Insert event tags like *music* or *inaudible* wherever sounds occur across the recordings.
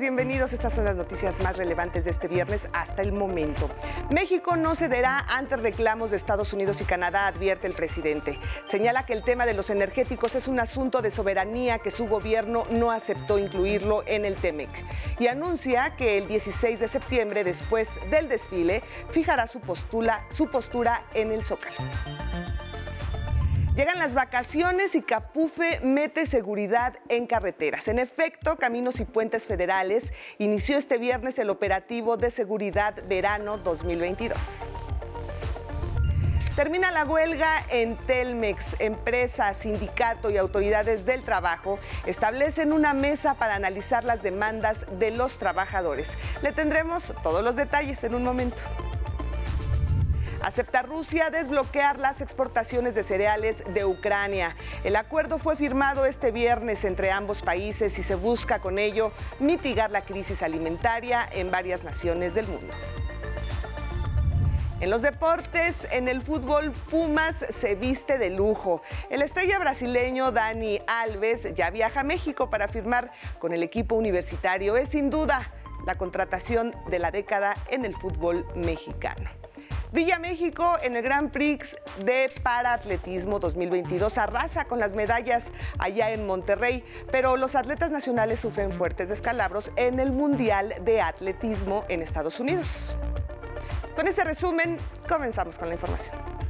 bienvenidos. Estas son las noticias más relevantes de este viernes hasta el momento. México no cederá ante reclamos de Estados Unidos y Canadá, advierte el presidente. Señala que el tema de los energéticos es un asunto de soberanía que su gobierno no aceptó incluirlo en el TEMEC. Y anuncia que el 16 de septiembre, después del desfile, fijará su postura, su postura en el Zócalo. Llegan las vacaciones y Capufe mete seguridad en carreteras. En efecto, Caminos y Puentes Federales inició este viernes el operativo de seguridad verano 2022. Termina la huelga en Telmex. Empresa, sindicato y autoridades del trabajo establecen una mesa para analizar las demandas de los trabajadores. Le tendremos todos los detalles en un momento. Acepta Rusia desbloquear las exportaciones de cereales de Ucrania. El acuerdo fue firmado este viernes entre ambos países y se busca con ello mitigar la crisis alimentaria en varias naciones del mundo. En los deportes, en el fútbol, Pumas se viste de lujo. El estrella brasileño Dani Alves ya viaja a México para firmar con el equipo universitario. Es sin duda la contratación de la década en el fútbol mexicano. Villa México en el Grand Prix de Paratletismo 2022 arrasa con las medallas allá en Monterrey, pero los atletas nacionales sufren fuertes descalabros en el Mundial de Atletismo en Estados Unidos. Con este resumen, comenzamos con la información.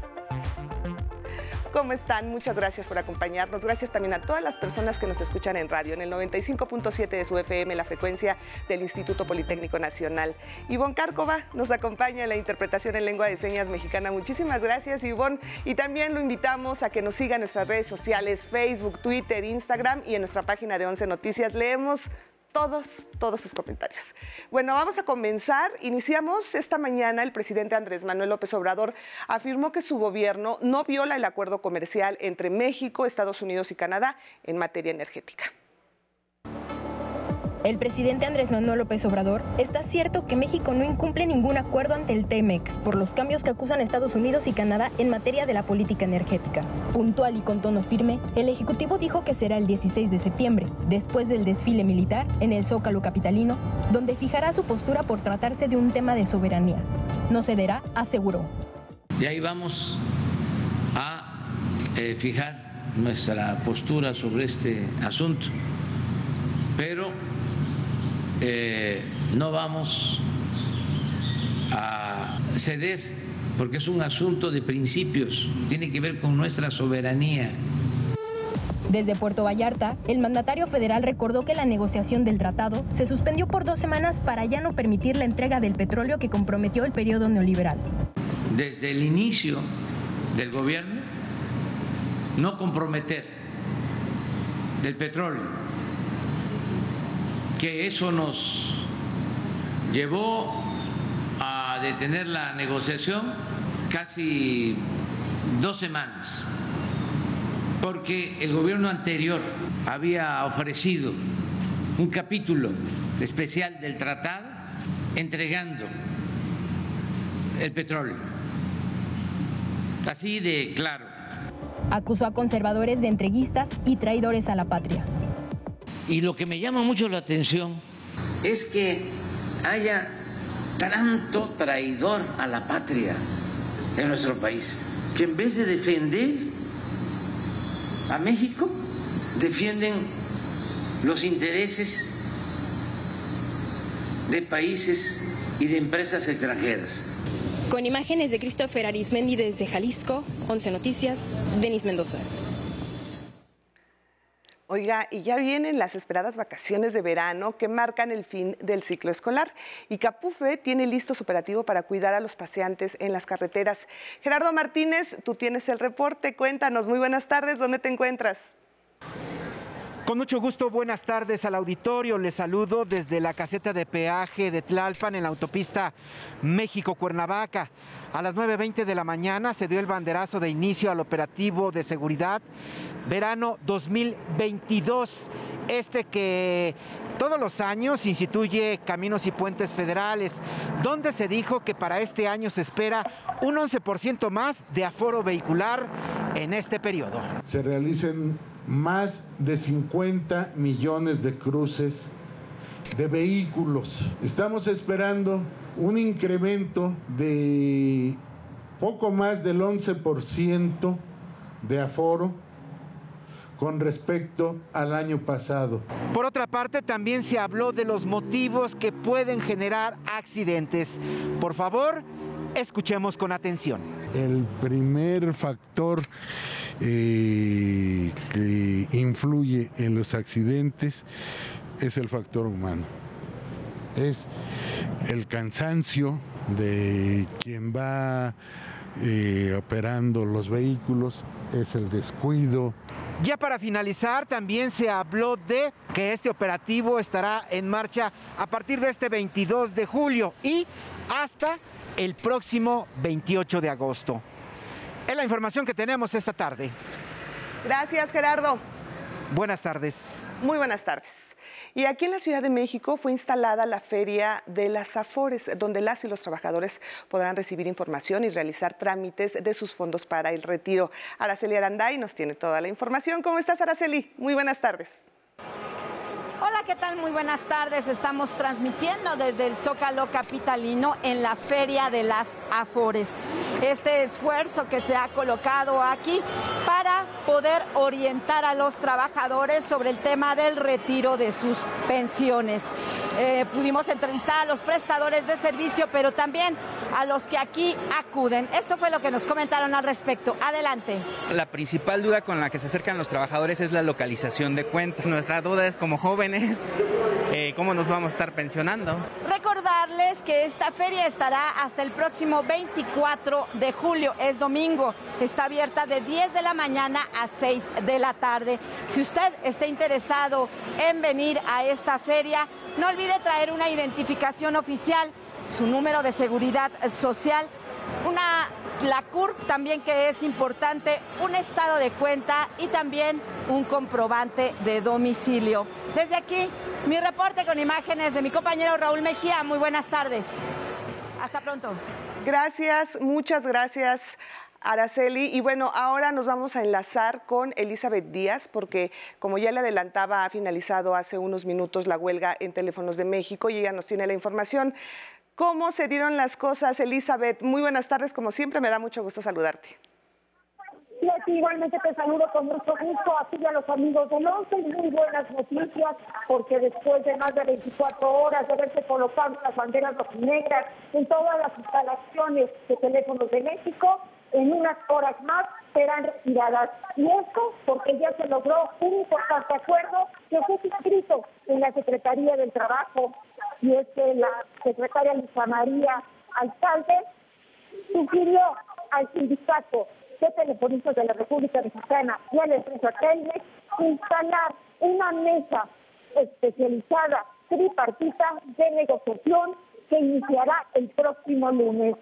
¿Cómo están? Muchas gracias por acompañarnos. Gracias también a todas las personas que nos escuchan en radio, en el 95.7 de su FM, la frecuencia del Instituto Politécnico Nacional. Ivonne Cárcova nos acompaña en la interpretación en lengua de señas mexicana. Muchísimas gracias, Ivonne. Y también lo invitamos a que nos siga en nuestras redes sociales, Facebook, Twitter, Instagram y en nuestra página de 11 Noticias. Leemos todos, todos sus comentarios. Bueno, vamos a comenzar. Iniciamos esta mañana. El presidente Andrés Manuel López Obrador afirmó que su gobierno no viola el acuerdo comercial entre México, Estados Unidos y Canadá en materia energética. El presidente Andrés Manuel López Obrador está cierto que México no incumple ningún acuerdo ante el TEMEC por los cambios que acusan Estados Unidos y Canadá en materia de la política energética. Puntual y con tono firme, el Ejecutivo dijo que será el 16 de septiembre, después del desfile militar en el Zócalo Capitalino, donde fijará su postura por tratarse de un tema de soberanía. No cederá, aseguró. Y ahí vamos a eh, fijar nuestra postura sobre este asunto. Pero eh, no vamos a ceder porque es un asunto de principios, tiene que ver con nuestra soberanía. Desde Puerto Vallarta, el mandatario federal recordó que la negociación del tratado se suspendió por dos semanas para ya no permitir la entrega del petróleo que comprometió el periodo neoliberal. Desde el inicio del gobierno, no comprometer del petróleo que eso nos llevó a detener la negociación casi dos semanas, porque el gobierno anterior había ofrecido un capítulo especial del tratado entregando el petróleo. Así de claro. Acusó a conservadores de entreguistas y traidores a la patria. Y lo que me llama mucho la atención es que haya tanto traidor a la patria en nuestro país, que en vez de defender a México, defienden los intereses de países y de empresas extranjeras. Con imágenes de Christopher Arismendi desde Jalisco, 11 Noticias, Denis Mendoza. Oiga, y ya vienen las esperadas vacaciones de verano que marcan el fin del ciclo escolar. Y Capufe tiene listo su operativo para cuidar a los paseantes en las carreteras. Gerardo Martínez, tú tienes el reporte. Cuéntanos, muy buenas tardes, ¿dónde te encuentras? Con mucho gusto, buenas tardes al auditorio. Les saludo desde la caseta de peaje de Tlalpan en la autopista México-Cuernavaca. A las 9.20 de la mañana se dio el banderazo de inicio al operativo de seguridad verano 2022. Este que todos los años instituye Caminos y Puentes Federales, donde se dijo que para este año se espera un 11% más de aforo vehicular en este periodo. Se realicen más de 50 millones de cruces de vehículos. Estamos esperando un incremento de poco más del 11% de aforo con respecto al año pasado. Por otra parte, también se habló de los motivos que pueden generar accidentes. Por favor, escuchemos con atención. El primer factor eh, que influye en los accidentes es el factor humano. Es el cansancio de quien va eh, operando los vehículos, es el descuido. Ya para finalizar, también se habló de que este operativo estará en marcha a partir de este 22 de julio y hasta el próximo 28 de agosto. Es la información que tenemos esta tarde. Gracias, Gerardo. Buenas tardes. Muy buenas tardes. Y aquí en la Ciudad de México fue instalada la Feria de las Afores, donde las y los trabajadores podrán recibir información y realizar trámites de sus fondos para el retiro. Araceli Aranday nos tiene toda la información. ¿Cómo estás, Araceli? Muy buenas tardes. ¿Qué tal? Muy buenas tardes. Estamos transmitiendo desde el Zócalo Capitalino en la Feria de las Afores. Este esfuerzo que se ha colocado aquí para poder orientar a los trabajadores sobre el tema del retiro de sus pensiones. Eh, pudimos entrevistar a los prestadores de servicio, pero también a los que aquí acuden. Esto fue lo que nos comentaron al respecto. Adelante. La principal duda con la que se acercan los trabajadores es la localización de cuenta. Nuestra duda es como jóvenes eh, cómo nos vamos a estar pensionando. Recordarles que esta feria estará hasta el próximo 24 de julio, es domingo. Está abierta de 10 de la mañana a 6 de la tarde. Si usted está interesado en venir a esta feria, no olvide traer una identificación oficial, su número de seguridad social, una la CURP también que es importante, un estado de cuenta y también un comprobante de domicilio. Desde aquí, mi reporte con imágenes de mi compañero Raúl Mejía. Muy buenas tardes. Hasta pronto. Gracias, muchas gracias. Araceli. Y bueno, ahora nos vamos a enlazar con Elizabeth Díaz, porque como ya le adelantaba, ha finalizado hace unos minutos la huelga en Teléfonos de México y ella nos tiene la información. ¿Cómo se dieron las cosas, Elizabeth? Muy buenas tardes, como siempre, me da mucho gusto saludarte. Sí, igualmente te saludo con mucho gusto a ti y a los amigos de Once. Muy buenas noticias, porque después de más de 24 horas de haberse colocado las banderas negras en todas las instalaciones de teléfonos de México, en unas horas más serán retiradas. Y esto porque ya se logró un importante acuerdo que fue inscrito en la Secretaría del Trabajo y es que la secretaria Luisa María Alcalde sugirió al sindicato de telefonistas de la República Mexicana y a la empresa Telmex instalar una mesa especializada tripartita de negociación que iniciará el próximo lunes.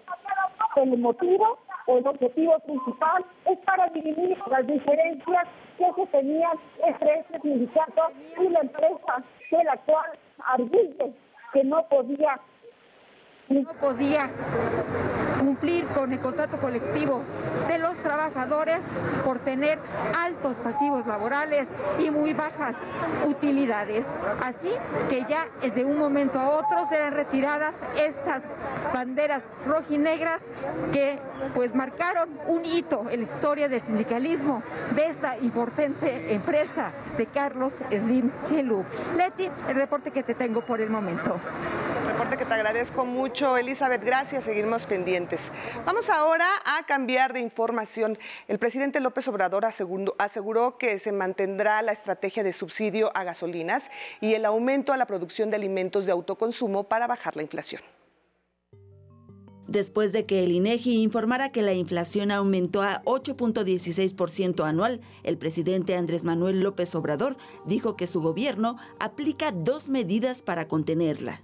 El motivo o el objetivo principal es para dirimir las diferencias que se tenían entre este sindicato y la empresa de la cual arguye que no podía no podía cumplir con el contrato colectivo de los trabajadores por tener altos pasivos laborales y muy bajas utilidades. Así que ya de un momento a otro serán retiradas estas banderas rojinegras que pues marcaron un hito en la historia del sindicalismo de esta importante empresa de Carlos Slim Helú. Leti, el reporte que te tengo por el momento. Que te agradezco mucho, Elizabeth. Gracias, seguimos pendientes. Vamos ahora a cambiar de información. El presidente López Obrador aseguró que se mantendrá la estrategia de subsidio a gasolinas y el aumento a la producción de alimentos de autoconsumo para bajar la inflación después de que el INEGI informara que la inflación aumentó a 8.16% anual, el presidente Andrés Manuel López Obrador dijo que su gobierno aplica dos medidas para contenerla.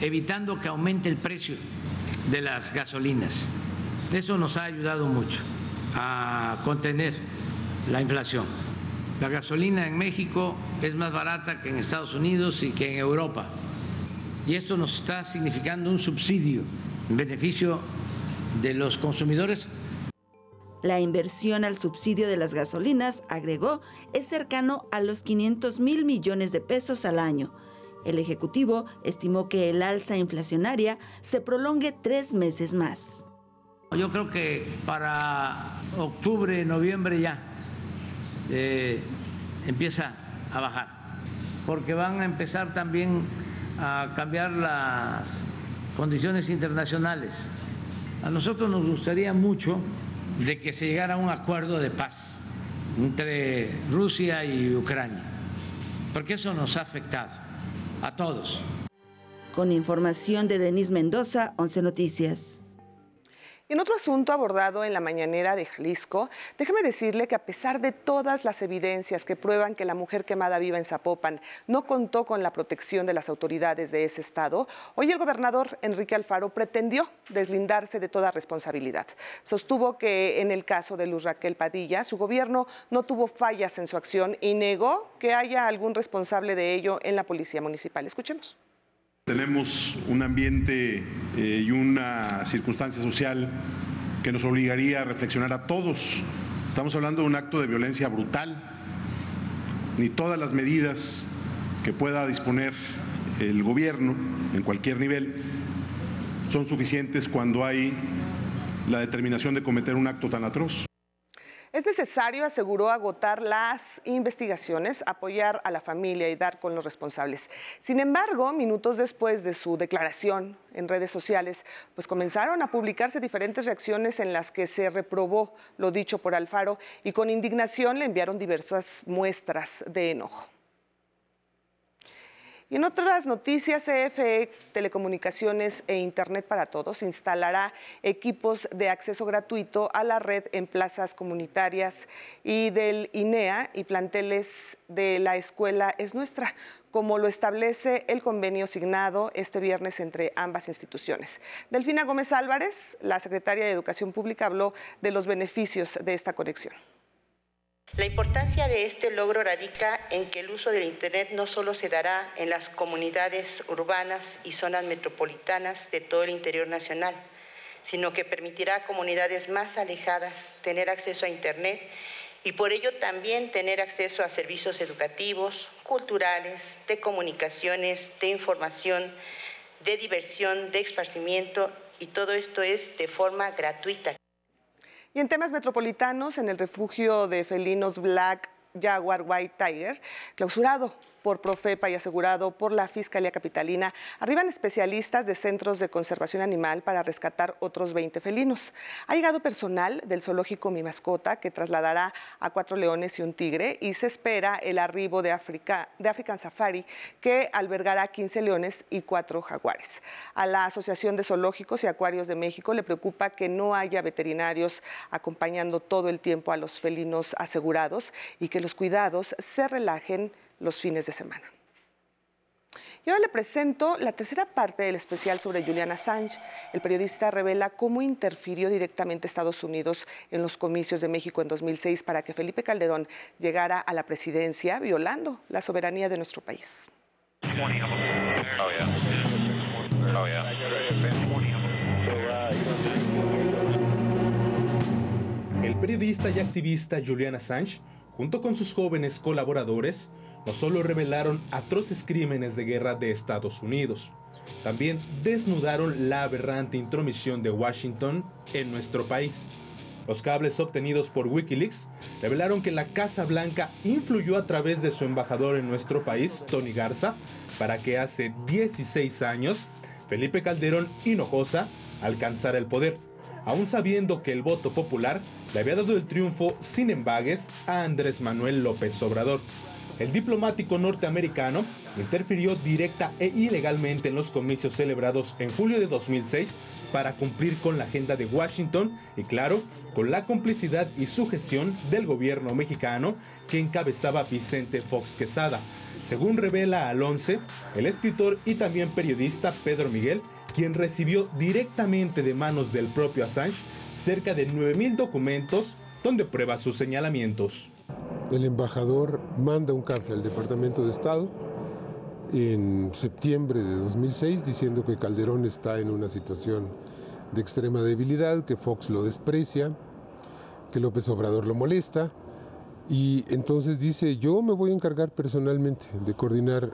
Evitando que aumente el precio de las gasolinas. Eso nos ha ayudado mucho a contener la inflación. La gasolina en México es más barata que en Estados Unidos y que en Europa. Y esto nos está significando un subsidio en beneficio de los consumidores. La inversión al subsidio de las gasolinas, agregó, es cercano a los 500 mil millones de pesos al año. El Ejecutivo estimó que el alza inflacionaria se prolongue tres meses más. Yo creo que para octubre, noviembre ya eh, empieza a bajar, porque van a empezar también a cambiar las condiciones internacionales. A nosotros nos gustaría mucho de que se llegara a un acuerdo de paz entre Rusia y Ucrania, porque eso nos ha afectado a todos. Con información de Denis Mendoza, 11 Noticias. En otro asunto abordado en la mañanera de Jalisco, déjeme decirle que a pesar de todas las evidencias que prueban que la mujer quemada viva en Zapopan no contó con la protección de las autoridades de ese estado, hoy el gobernador Enrique Alfaro pretendió deslindarse de toda responsabilidad. Sostuvo que en el caso de Luz Raquel Padilla, su gobierno no tuvo fallas en su acción y negó que haya algún responsable de ello en la policía municipal. Escuchemos. Tenemos un ambiente eh, y una circunstancia social que nos obligaría a reflexionar a todos. Estamos hablando de un acto de violencia brutal. Ni todas las medidas que pueda disponer el gobierno en cualquier nivel son suficientes cuando hay la determinación de cometer un acto tan atroz. Es necesario, aseguró, agotar las investigaciones, apoyar a la familia y dar con los responsables. Sin embargo, minutos después de su declaración en redes sociales, pues comenzaron a publicarse diferentes reacciones en las que se reprobó lo dicho por Alfaro y con indignación le enviaron diversas muestras de enojo. Y en otras noticias, CFE Telecomunicaciones e Internet para Todos instalará equipos de acceso gratuito a la red en plazas comunitarias y del INEA y planteles de la escuela Es Nuestra, como lo establece el convenio signado este viernes entre ambas instituciones. Delfina Gómez Álvarez, la secretaria de Educación Pública, habló de los beneficios de esta conexión. La importancia de este logro radica en que el uso del Internet no solo se dará en las comunidades urbanas y zonas metropolitanas de todo el interior nacional, sino que permitirá a comunidades más alejadas tener acceso a Internet y por ello también tener acceso a servicios educativos, culturales, de comunicaciones, de información, de diversión, de esparcimiento y todo esto es de forma gratuita. Y en temas metropolitanos, en el refugio de felinos Black Jaguar White Tiger, clausurado por Profepa y asegurado por la Fiscalía Capitalina, arriban especialistas de centros de conservación animal para rescatar otros 20 felinos. Ha llegado personal del zoológico Mi Mascota que trasladará a cuatro leones y un tigre y se espera el arribo de, África, de African Safari que albergará 15 leones y cuatro jaguares. A la Asociación de Zoológicos y Acuarios de México le preocupa que no haya veterinarios acompañando todo el tiempo a los felinos asegurados y que los cuidados se relajen los fines de semana. Y ahora le presento la tercera parte del especial sobre Julian Assange. El periodista revela cómo interfirió directamente Estados Unidos en los comicios de México en 2006 para que Felipe Calderón llegara a la presidencia, violando la soberanía de nuestro país. El periodista y activista Julian Assange, junto con sus jóvenes colaboradores, no solo revelaron atroces crímenes de guerra de Estados Unidos, también desnudaron la aberrante intromisión de Washington en nuestro país. Los cables obtenidos por Wikileaks revelaron que la Casa Blanca influyó a través de su embajador en nuestro país, Tony Garza, para que hace 16 años Felipe Calderón Hinojosa alcanzara el poder, aún sabiendo que el voto popular le había dado el triunfo sin embagues a Andrés Manuel López Obrador. El diplomático norteamericano interfirió directa e ilegalmente en los comicios celebrados en julio de 2006 para cumplir con la agenda de Washington y claro, con la complicidad y sujeción del gobierno mexicano que encabezaba Vicente Fox Quesada. Según revela al 11, el escritor y también periodista Pedro Miguel, quien recibió directamente de manos del propio Assange cerca de 9.000 documentos donde prueba sus señalamientos el embajador manda un carta al Departamento de Estado en septiembre de 2006 diciendo que Calderón está en una situación de extrema debilidad, que Fox lo desprecia, que López Obrador lo molesta y entonces dice yo me voy a encargar personalmente de coordinar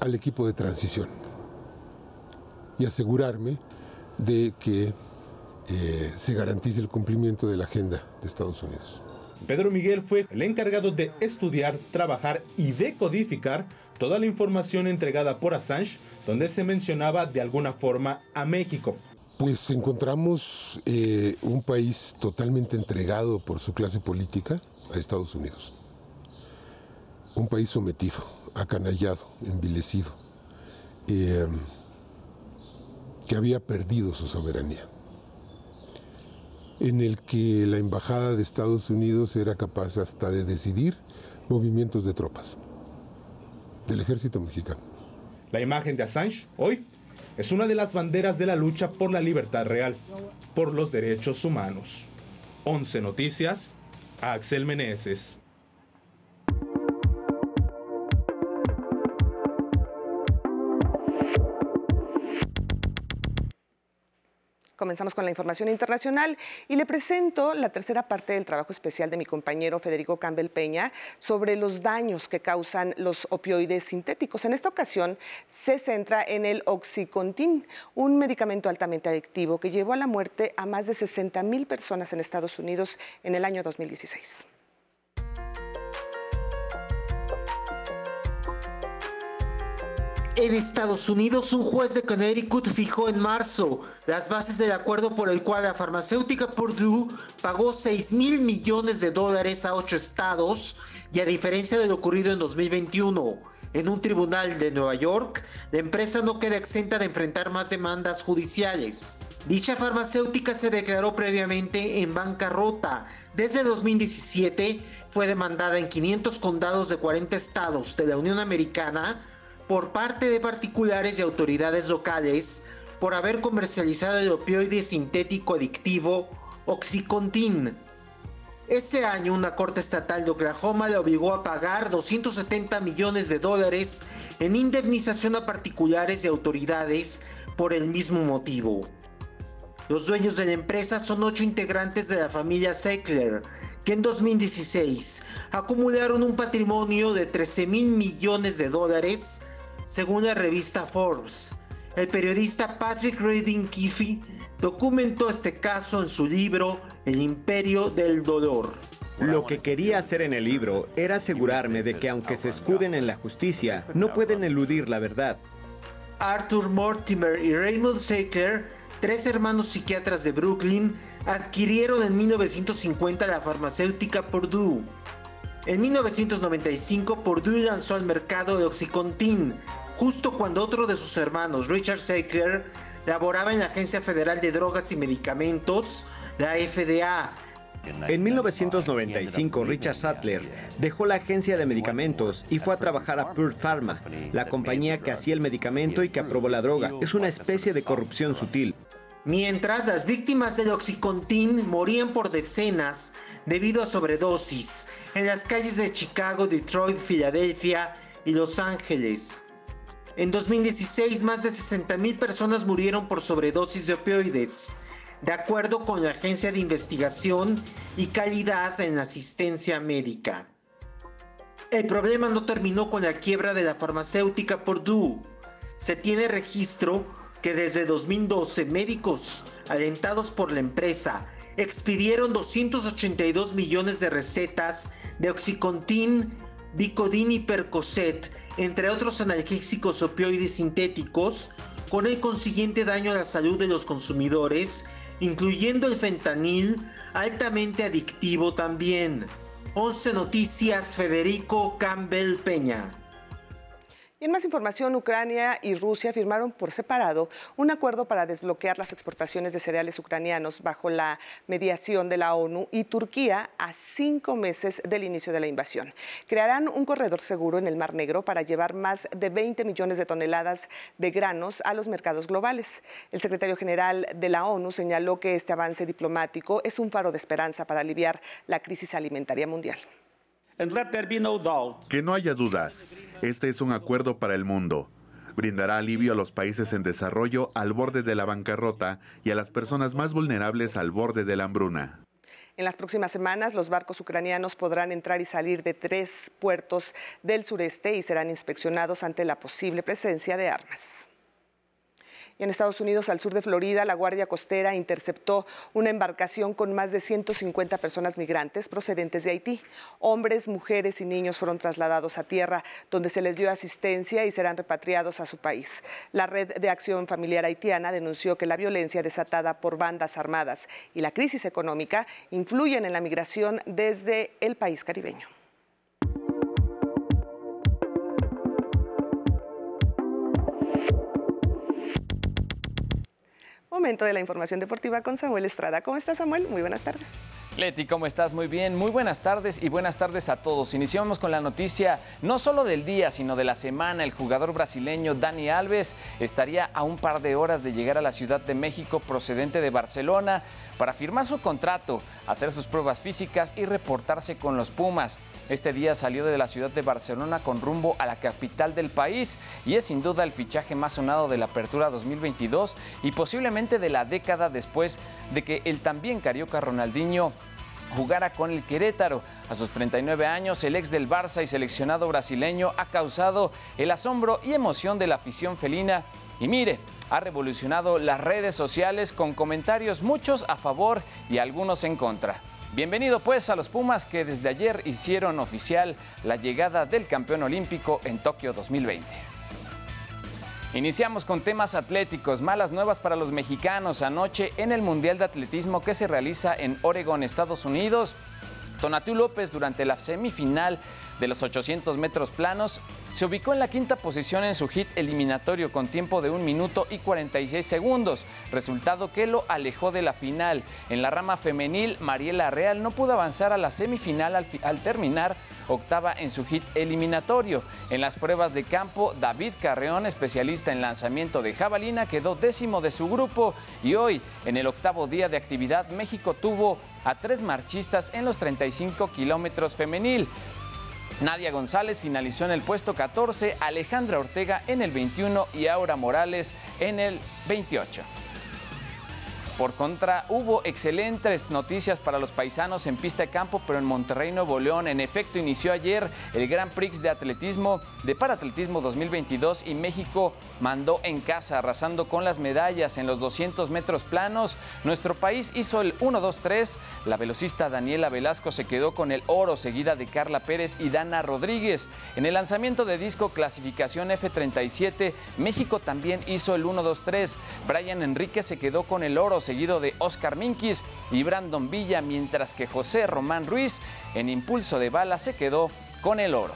al equipo de transición y asegurarme de que eh, se garantice el cumplimiento de la agenda de Estados Unidos. Pedro Miguel fue el encargado de estudiar, trabajar y decodificar toda la información entregada por Assange, donde se mencionaba de alguna forma a México. Pues encontramos eh, un país totalmente entregado por su clase política a Estados Unidos. Un país sometido, acanallado, envilecido, eh, que había perdido su soberanía en el que la Embajada de Estados Unidos era capaz hasta de decidir movimientos de tropas del ejército mexicano. La imagen de Assange hoy es una de las banderas de la lucha por la libertad real, por los derechos humanos. 11 Noticias, Axel Meneses. Comenzamos con la información internacional y le presento la tercera parte del trabajo especial de mi compañero Federico Campbell Peña sobre los daños que causan los opioides sintéticos. En esta ocasión se centra en el Oxycontin, un medicamento altamente adictivo que llevó a la muerte a más de 60 mil personas en Estados Unidos en el año 2016. En Estados Unidos, un juez de Connecticut fijó en marzo las bases del acuerdo por el cual la farmacéutica Purdue pagó 6 mil millones de dólares a ocho estados y a diferencia de lo ocurrido en 2021 en un tribunal de Nueva York, la empresa no queda exenta de enfrentar más demandas judiciales. Dicha farmacéutica se declaró previamente en bancarrota. Desde 2017 fue demandada en 500 condados de 40 estados de la Unión Americana por parte de particulares y autoridades locales por haber comercializado el opioide sintético adictivo Oxycontin. Este año una corte estatal de Oklahoma le obligó a pagar 270 millones de dólares en indemnización a particulares y autoridades por el mismo motivo. Los dueños de la empresa son ocho integrantes de la familia Sackler, que en 2016 acumularon un patrimonio de 13 mil millones de dólares según la revista Forbes. El periodista Patrick Reading Kiffy documentó este caso en su libro El Imperio del Dolor. Lo que quería hacer en el libro era asegurarme de que aunque se escuden en la justicia, no pueden eludir la verdad. Arthur Mortimer y Raymond Saker, tres hermanos psiquiatras de Brooklyn, adquirieron en 1950 la farmacéutica Purdue. En 1995, Purdue lanzó al mercado de Oxycontin, justo cuando otro de sus hermanos, Richard Sackler, laboraba en la Agencia Federal de Drogas y Medicamentos, la FDA. En 1995, Richard Sattler dejó la agencia de medicamentos y fue a trabajar a Pure Pharma, la compañía que hacía el medicamento y que aprobó la droga. Es una especie de corrupción sutil. Mientras las víctimas del Oxycontin morían por decenas debido a sobredosis en las calles de Chicago, Detroit, Filadelfia y Los Ángeles. En 2016, más de 60.000 personas murieron por sobredosis de opioides, de acuerdo con la Agencia de Investigación y Calidad en la Asistencia Médica. El problema no terminó con la quiebra de la farmacéutica Purdue. Se tiene registro que desde 2012 médicos, alentados por la empresa, expidieron 282 millones de recetas de Oxycontin, Vicodin y Percocet entre otros analgésicos opioides sintéticos, con el consiguiente daño a la salud de los consumidores, incluyendo el fentanil, altamente adictivo también. 11 Noticias, Federico Campbell Peña. Y en más información, Ucrania y Rusia firmaron por separado un acuerdo para desbloquear las exportaciones de cereales ucranianos bajo la mediación de la ONU y Turquía a cinco meses del inicio de la invasión. Crearán un corredor seguro en el Mar Negro para llevar más de 20 millones de toneladas de granos a los mercados globales. El secretario general de la ONU señaló que este avance diplomático es un faro de esperanza para aliviar la crisis alimentaria mundial. Que no haya dudas, este es un acuerdo para el mundo. Brindará alivio a los países en desarrollo al borde de la bancarrota y a las personas más vulnerables al borde de la hambruna. En las próximas semanas, los barcos ucranianos podrán entrar y salir de tres puertos del sureste y serán inspeccionados ante la posible presencia de armas en Estados Unidos, al sur de Florida, la Guardia Costera interceptó una embarcación con más de 150 personas migrantes procedentes de Haití. Hombres, mujeres y niños fueron trasladados a tierra, donde se les dio asistencia y serán repatriados a su país. La Red de Acción Familiar Haitiana denunció que la violencia desatada por bandas armadas y la crisis económica influyen en la migración desde el país caribeño. Momento de la información deportiva con Samuel Estrada. ¿Cómo estás, Samuel? Muy buenas tardes. Leti, ¿cómo estás? Muy bien. Muy buenas tardes y buenas tardes a todos. Iniciamos con la noticia no solo del día, sino de la semana. El jugador brasileño Dani Alves estaría a un par de horas de llegar a la Ciudad de México procedente de Barcelona para firmar su contrato, hacer sus pruebas físicas y reportarse con los Pumas. Este día salió de la ciudad de Barcelona con rumbo a la capital del país y es sin duda el fichaje más sonado de la apertura 2022 y posiblemente de la década después de que el también carioca Ronaldinho jugara con el Querétaro. A sus 39 años, el ex del Barça y seleccionado brasileño ha causado el asombro y emoción de la afición felina y mire, ha revolucionado las redes sociales con comentarios muchos a favor y algunos en contra. Bienvenido pues a los Pumas que desde ayer hicieron oficial la llegada del campeón olímpico en Tokio 2020. Iniciamos con temas atléticos, malas nuevas para los mexicanos anoche en el Mundial de Atletismo que se realiza en Oregon, Estados Unidos. Tonatiuh López durante la semifinal de los 800 metros planos, se ubicó en la quinta posición en su hit eliminatorio con tiempo de 1 minuto y 46 segundos, resultado que lo alejó de la final. En la rama femenil, Mariela Real no pudo avanzar a la semifinal al, al terminar octava en su hit eliminatorio. En las pruebas de campo, David Carreón, especialista en lanzamiento de jabalina, quedó décimo de su grupo y hoy, en el octavo día de actividad, México tuvo a tres marchistas en los 35 kilómetros femenil. Nadia González finalizó en el puesto 14, Alejandra Ortega en el 21 y Aura Morales en el 28. Por contra, hubo excelentes noticias para los paisanos en pista de campo, pero en Monterrey, Nuevo León, en efecto, inició ayer el Gran Prix de atletismo, de paratletismo 2022 y México mandó en casa, arrasando con las medallas en los 200 metros planos. Nuestro país hizo el 1-2-3. La velocista Daniela Velasco se quedó con el oro, seguida de Carla Pérez y Dana Rodríguez. En el lanzamiento de disco clasificación F37, México también hizo el 1-2-3. Brian Enrique se quedó con el oro, seguido de Oscar Minkis y Brandon Villa, mientras que José Román Ruiz en impulso de bala se quedó con el oro.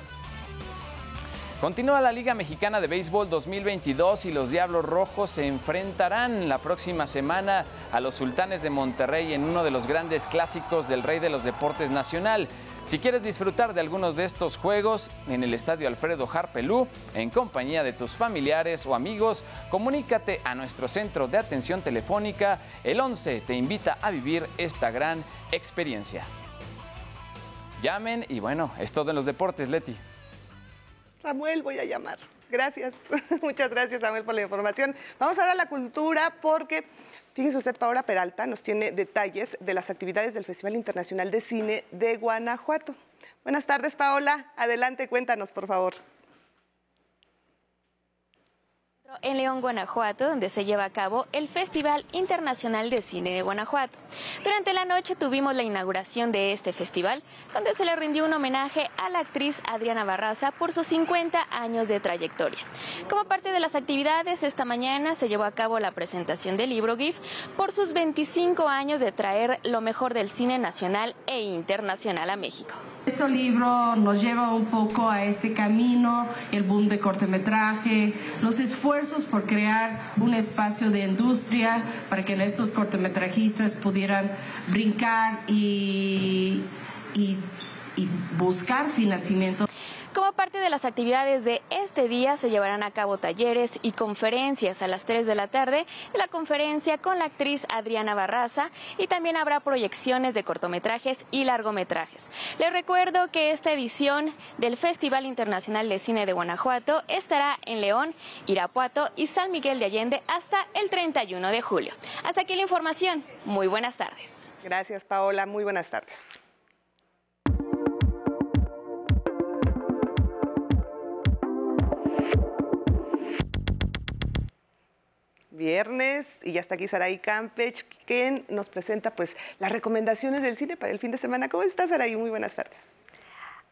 Continúa la Liga Mexicana de Béisbol 2022 y los Diablos Rojos se enfrentarán la próxima semana a los Sultanes de Monterrey en uno de los grandes clásicos del Rey de los Deportes Nacional. Si quieres disfrutar de algunos de estos juegos en el Estadio Alfredo Harpelú, en compañía de tus familiares o amigos, comunícate a nuestro centro de atención telefónica. El 11 te invita a vivir esta gran experiencia. Llamen y bueno, es todo en los deportes, Leti. Samuel, voy a llamar. Gracias. *laughs* Muchas gracias, Samuel, por la información. Vamos ahora a la cultura porque Fíjese usted, Paola Peralta nos tiene detalles de las actividades del Festival Internacional de Cine de Guanajuato. Buenas tardes, Paola. Adelante, cuéntanos, por favor en León, Guanajuato, donde se lleva a cabo el Festival Internacional de Cine de Guanajuato. Durante la noche tuvimos la inauguración de este festival, donde se le rindió un homenaje a la actriz Adriana Barraza por sus 50 años de trayectoria. Como parte de las actividades, esta mañana se llevó a cabo la presentación del libro GIF por sus 25 años de traer lo mejor del cine nacional e internacional a México. Este libro nos lleva un poco a este camino, el boom de cortometraje, los esfuerzos por crear un espacio de industria para que estos cortometrajistas pudieran brincar y, y, y buscar financiamiento. Como parte de las actividades de este día se llevarán a cabo talleres y conferencias a las 3 de la tarde, la conferencia con la actriz Adriana Barraza y también habrá proyecciones de cortometrajes y largometrajes. Les recuerdo que esta edición del Festival Internacional de Cine de Guanajuato estará en León, Irapuato y San Miguel de Allende hasta el 31 de julio. Hasta aquí la información. Muy buenas tardes. Gracias, Paola. Muy buenas tardes. Viernes y ya está aquí Saraí Campech, quien nos presenta pues las recomendaciones del cine para el fin de semana. ¿Cómo estás, Saraí? Muy buenas tardes.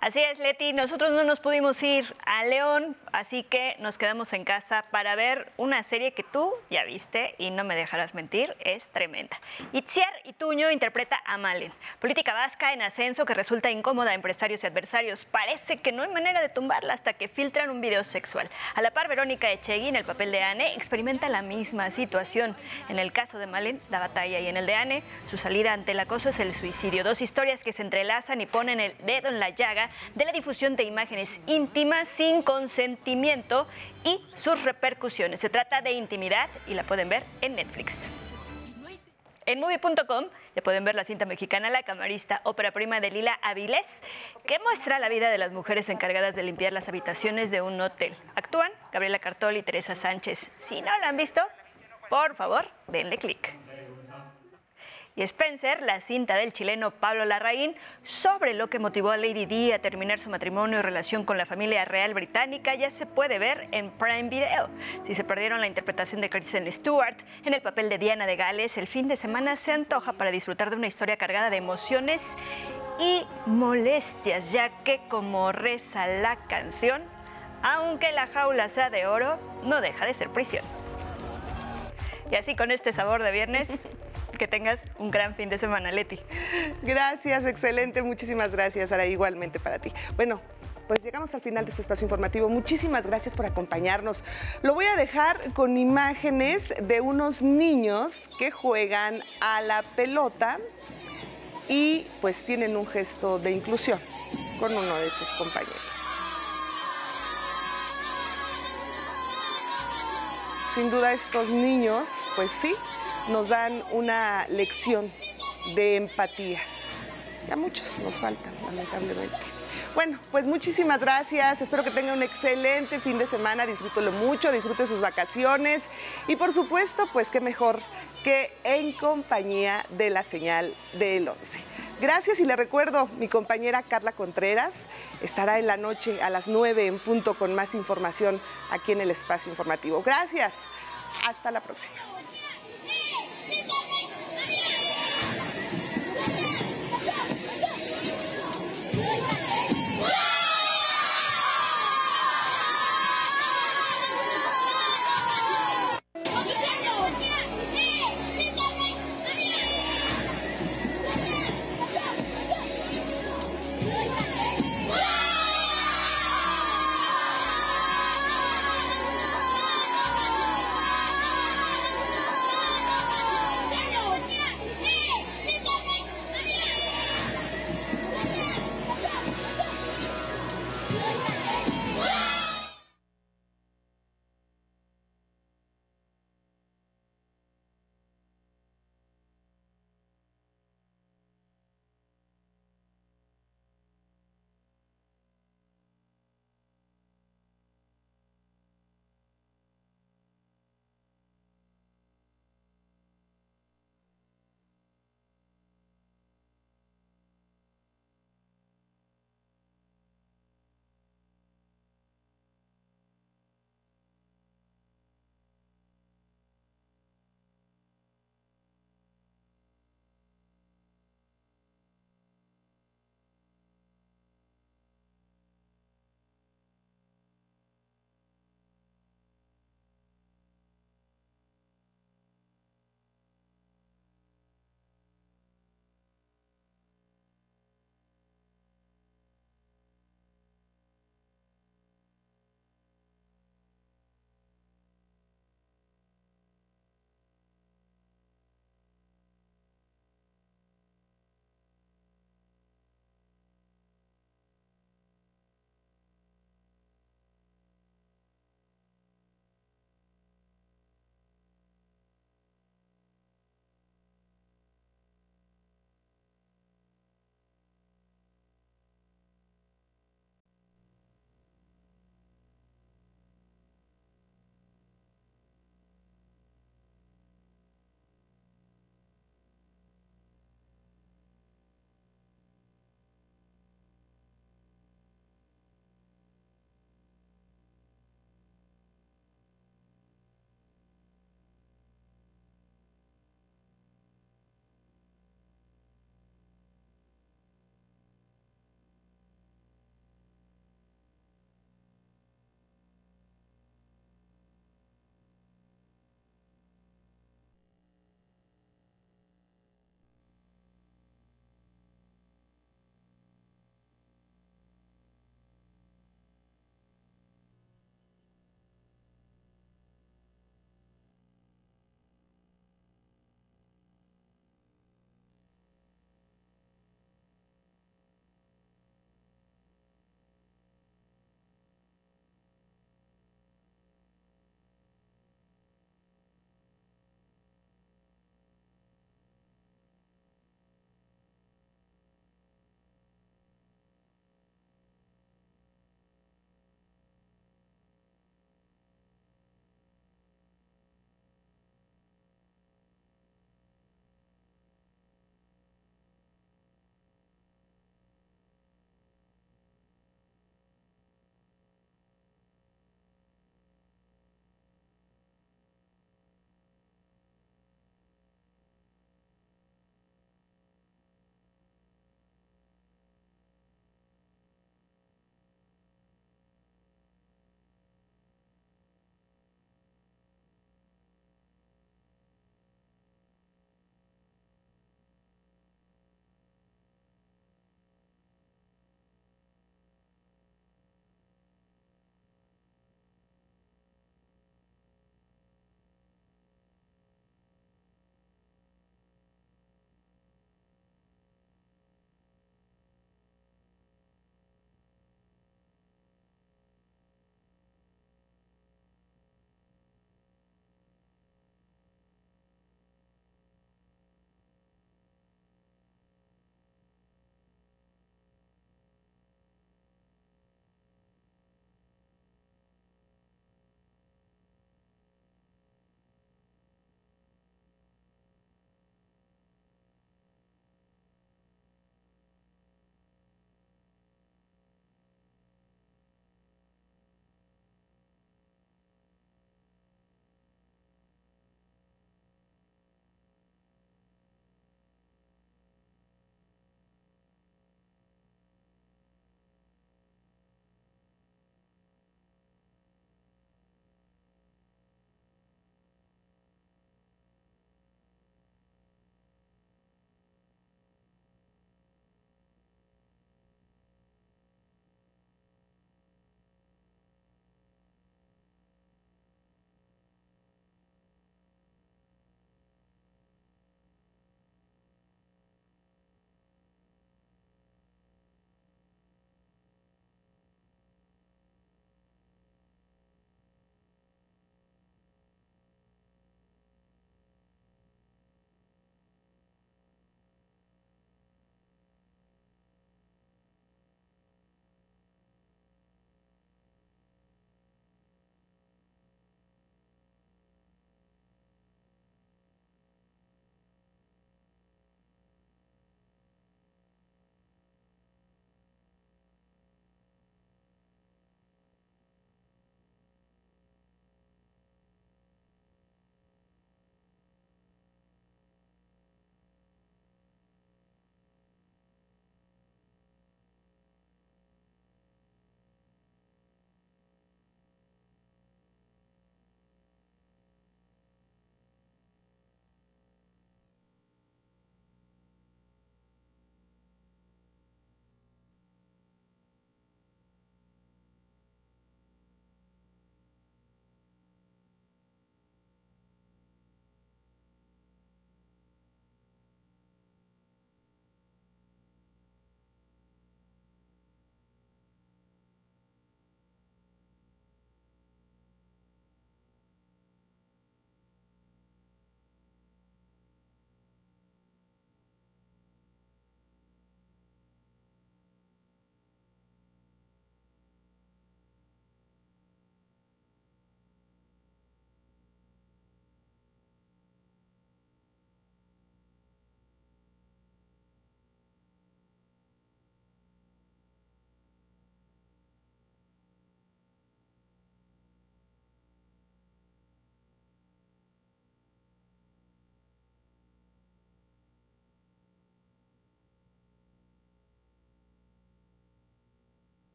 Así es, Leti. Nosotros no nos pudimos ir a León, así que nos quedamos en casa para ver una serie que tú ya viste y no me dejarás mentir, es tremenda. Itziar Ituño interpreta a Malen, política vasca en ascenso que resulta incómoda a empresarios y adversarios. Parece que no hay manera de tumbarla hasta que filtran un video sexual. A la par, Verónica Echegui, en el papel de Anne, experimenta la misma situación. En el caso de Malen, la batalla, y en el de Anne, su salida ante el acoso es el suicidio. Dos historias que se entrelazan y ponen el dedo en la llaga de la difusión de imágenes íntimas sin consentimiento y sus repercusiones. Se trata de intimidad y la pueden ver en Netflix. En movie.com ya pueden ver la cinta mexicana La camarista, ópera prima de Lila Avilés, que muestra la vida de las mujeres encargadas de limpiar las habitaciones de un hotel. Actúan Gabriela Cartol y Teresa Sánchez. Si no la han visto, por favor, denle clic y Spencer, la cinta del chileno Pablo Larraín, sobre lo que motivó a Lady Di a terminar su matrimonio y relación con la familia real británica, ya se puede ver en Prime Video. Si se perdieron la interpretación de Kristen Stewart en el papel de Diana de Gales, el fin de semana se antoja para disfrutar de una historia cargada de emociones y molestias, ya que como reza la canción, aunque la jaula sea de oro, no deja de ser prisión. Y así con este sabor de viernes *laughs* que tengas un gran fin de semana, Leti. Gracias, excelente, muchísimas gracias, Ara, igualmente para ti. Bueno, pues llegamos al final de este espacio informativo. Muchísimas gracias por acompañarnos. Lo voy a dejar con imágenes de unos niños que juegan a la pelota y pues tienen un gesto de inclusión con uno de sus compañeros. Sin duda estos niños, pues sí, nos dan una lección de empatía. Ya muchos nos faltan, lamentablemente. Bueno, pues muchísimas gracias. Espero que tenga un excelente fin de semana. Disfrútelo mucho, disfrute sus vacaciones. Y por supuesto, pues qué mejor que en compañía de la señal del 11. Gracias y le recuerdo, mi compañera Carla Contreras estará en la noche a las 9 en punto con más información aquí en el espacio informativo. Gracias. Hasta la próxima.